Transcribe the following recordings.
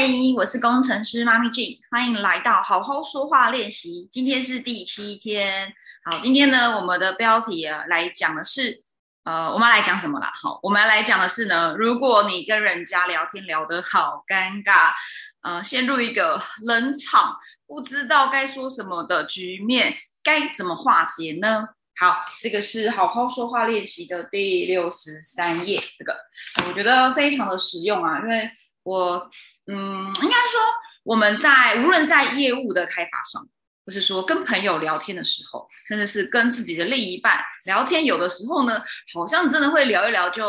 嗨，我是工程师妈咪 G，欢迎来到好好说话练习。今天是第七天，好，今天呢，我们的标题啊来讲的是，呃，我们来讲什么啦？好，我们来讲的是呢，如果你跟人家聊天聊得好尴尬，呃，陷入一个冷场，不知道该说什么的局面，该怎么化解呢？好，这个是好好说话练习的第六十三页，这个我觉得非常的实用啊，因为我，嗯，应该说我们在无论在业务的开发上，或是说跟朋友聊天的时候，甚至是跟自己的另一半聊天，有的时候呢，好像真的会聊一聊就，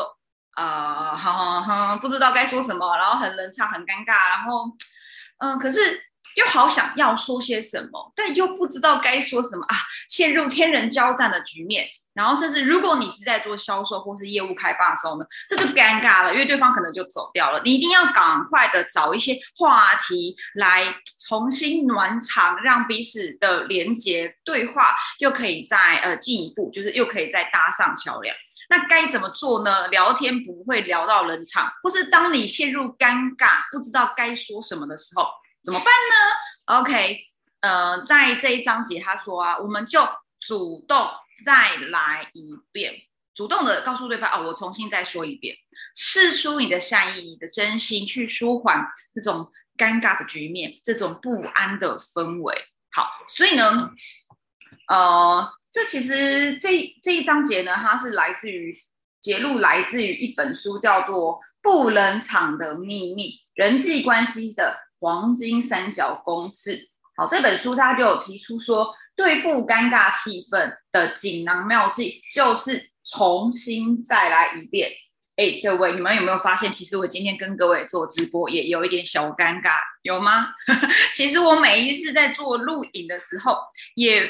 呃，哈哈哈，不知道该说什么，然后很冷场，很尴尬，然后，嗯，可是。又好想要说些什么，但又不知道该说什么啊，陷入天人交战的局面。然后，甚至如果你是在做销售或是业务开发的时候呢，这就尴尬了，因为对方可能就走掉了。你一定要赶快的找一些话题来重新暖场，让彼此的连接对话又可以再呃进一步，就是又可以再搭上桥梁。那该怎么做呢？聊天不会聊到冷场，或是当你陷入尴尬，不知道该说什么的时候。怎么办呢？OK，呃，在这一章节他说啊，我们就主动再来一遍，主动的告诉对方哦，我重新再说一遍，试出你的善意、你的真心，去舒缓这种尴尬的局面、这种不安的氛围。好，所以呢，呃，这其实这这一章节呢，它是来自于节录，来自于一本书，叫做《不冷场的秘密：人际关系的》。黄金三角公式，好，这本书它就有提出说，对付尴尬气氛的锦囊妙计就是重新再来一遍。哎，各位，你们有没有发现，其实我今天跟各位做直播也有一点小尴尬，有吗？其实我每一次在做录影的时候，也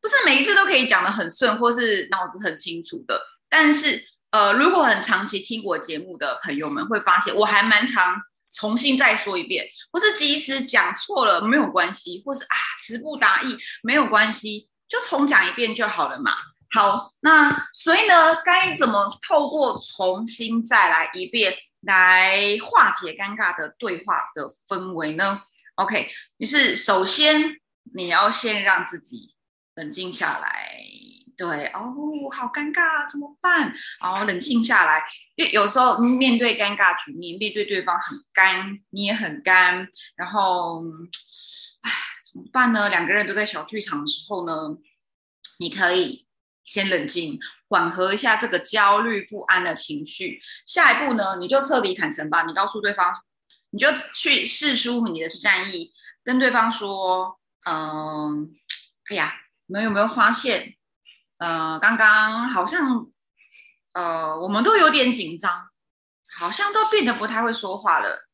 不是每一次都可以讲得很顺，或是脑子很清楚的。但是，呃，如果很长期听我节目的朋友们会发现，我还蛮长。重新再说一遍，或是即使讲错了没有关系，或是啊词不达意没有关系，就重讲一遍就好了嘛。好，那所以呢，该怎么透过重新再来一遍来化解尴尬的对话的氛围呢？OK，于是首先你要先让自己冷静下来。对哦，好尴尬，怎么办？然后冷静下来，因为有时候面对尴尬局面，面对对方很干，你也很干，然后，唉，怎么办呢？两个人都在小剧场的时候呢，你可以先冷静，缓和一下这个焦虑不安的情绪。下一步呢，你就彻底坦诚吧，你告诉对方，你就去试出你的善意，跟对方说，嗯，哎呀，你们有没有发现？呃，刚刚好像，呃，我们都有点紧张，好像都变得不太会说话了，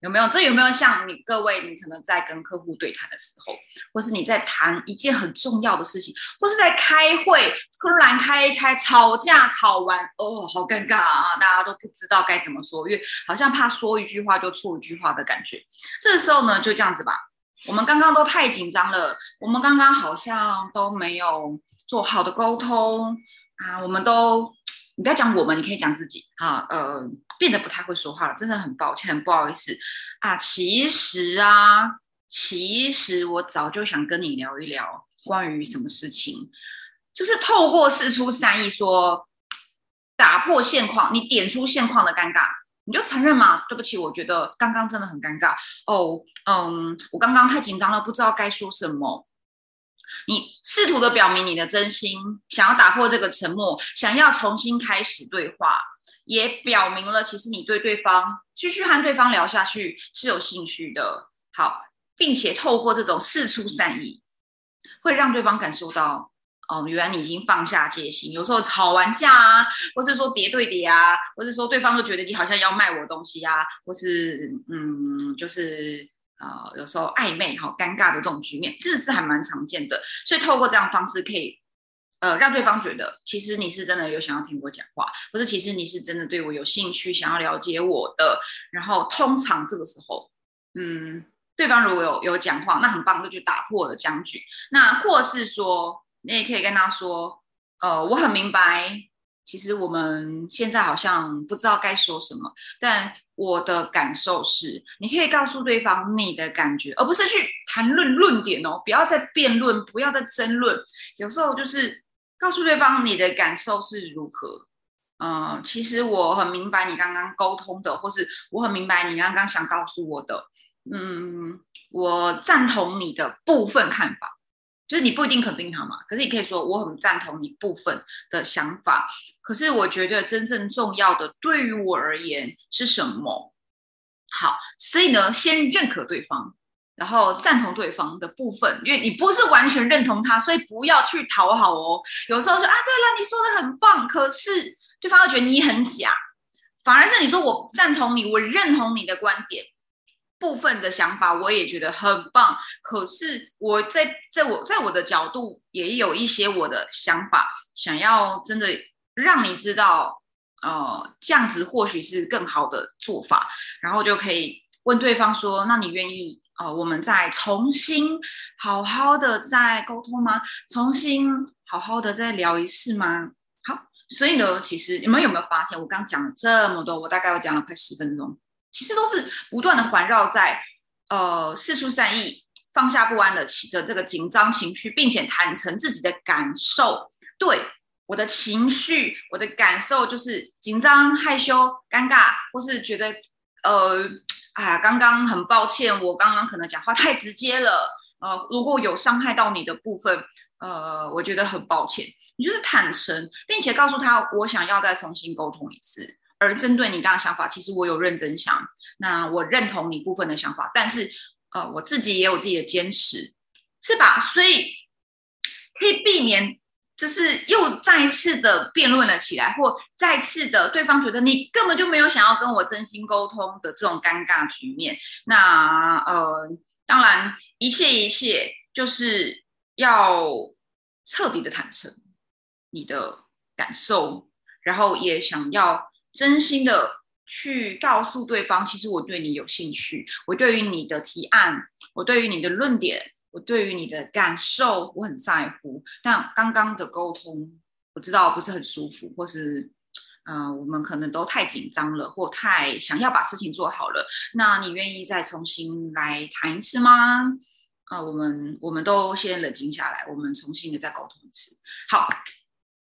有没有？这有没有像你各位，你可能在跟客户对谈的时候，或是你在谈一件很重要的事情，或是在开会，突然开一开，吵架吵完，哦，好尴尬啊，大家都不知道该怎么说，因为好像怕说一句话就错一句话的感觉。这个时候呢，就这样子吧，我们刚刚都太紧张了，我们刚刚好像都没有。做好的沟通啊，我们都，你不要讲我们，你可以讲自己啊。呃，变得不太会说话了，真的很抱歉，不好意思啊。其实啊，其实我早就想跟你聊一聊关于什么事情，就是透过事出善意说打破现况，你点出现况的尴尬，你就承认嘛。对不起，我觉得刚刚真的很尴尬哦。嗯，我刚刚太紧张了，不知道该说什么。你试图的表明你的真心，想要打破这个沉默，想要重新开始对话，也表明了其实你对对方继续和对方聊下去是有兴趣的。好，并且透过这种事出善意，会让对方感受到，哦，原来你已经放下戒心。有时候吵完架啊，或是说叠对叠啊，或是说对方都觉得你好像要卖我东西啊，或是嗯，就是。呃，有时候暧昧、好尴尬的这种局面，这是还蛮常见的。所以透过这样方式，可以呃让对方觉得，其实你是真的有想要听我讲话，或者其实你是真的对我有兴趣，想要了解我的。然后通常这个时候，嗯，对方如果有有讲话，那很棒，就去打破了僵局。那或是说，你也可以跟他说，呃，我很明白。其实我们现在好像不知道该说什么，但我的感受是，你可以告诉对方你的感觉，而不是去谈论论点哦，不要再辩论，不要再争论。有时候就是告诉对方你的感受是如何。嗯，其实我很明白你刚刚沟通的，或是我很明白你刚刚想告诉我的。嗯，我赞同你的部分看法。就是你不一定肯定他嘛，可是你可以说我很赞同你部分的想法。可是我觉得真正重要的对于我而言是什么？好，所以呢，先认可对方，然后赞同对方的部分，因为你不是完全认同他，所以不要去讨好哦。有时候说啊，对了，你说的很棒，可是对方会觉得你很假，反而是你说我赞同你，我认同你的观点。部分的想法我也觉得很棒，可是我在在我在我的角度也有一些我的想法，想要真的让你知道，呃，这样子或许是更好的做法，然后就可以问对方说：“那你愿意呃，我们再重新好好的再沟通吗？重新好好的再聊一次吗？”好，所以呢，其实你们有没有发现，我刚讲了这么多，我大概要讲了快十分钟。其实都是不断的环绕在，呃，四处善意、放下不安的情的这个紧张情绪，并且坦诚自己的感受。对我的情绪、我的感受就是紧张、害羞、尴尬，或是觉得，呃，哎呀，刚刚很抱歉，我刚刚可能讲话太直接了，呃，如果有伤害到你的部分，呃，我觉得很抱歉。你就是坦诚，并且告诉他，我想要再重新沟通一次。而针对你刚刚想法，其实我有认真想，那我认同你部分的想法，但是呃，我自己也有自己的坚持，是吧？所以可以避免，就是又再一次的辩论了起来，或再次的对方觉得你根本就没有想要跟我真心沟通的这种尴尬局面。那呃，当然一切一切就是要彻底的坦诚你的感受，然后也想要。真心的去告诉对方，其实我对你有兴趣，我对于你的提案，我对于你的论点，我对于你的感受，我很在乎。但刚刚的沟通，我知道不是很舒服，或是，嗯，我们可能都太紧张了，或太想要把事情做好了。那你愿意再重新来谈一次吗？啊，我们我们都先冷静下来，我们重新的再沟通一次。好，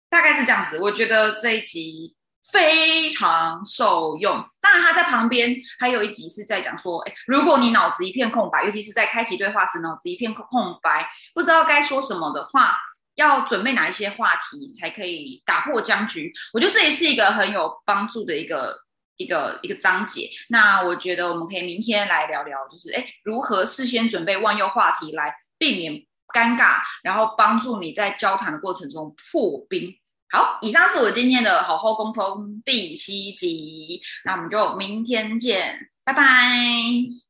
大概是这样子。我觉得这一集。非常受用。当然，他在旁边还有一集是在讲说，哎，如果你脑子一片空白，尤其是在开启对话时，脑子一片空白，不知道该说什么的话，要准备哪一些话题才可以打破僵局？我觉得这也是一个很有帮助的一个一个一个章节。那我觉得我们可以明天来聊聊，就是哎，如何事先准备万用话题来避免尴尬，然后帮助你在交谈的过程中破冰。好，以上是我今天的好好沟通第七集，那我们就明天见，拜拜。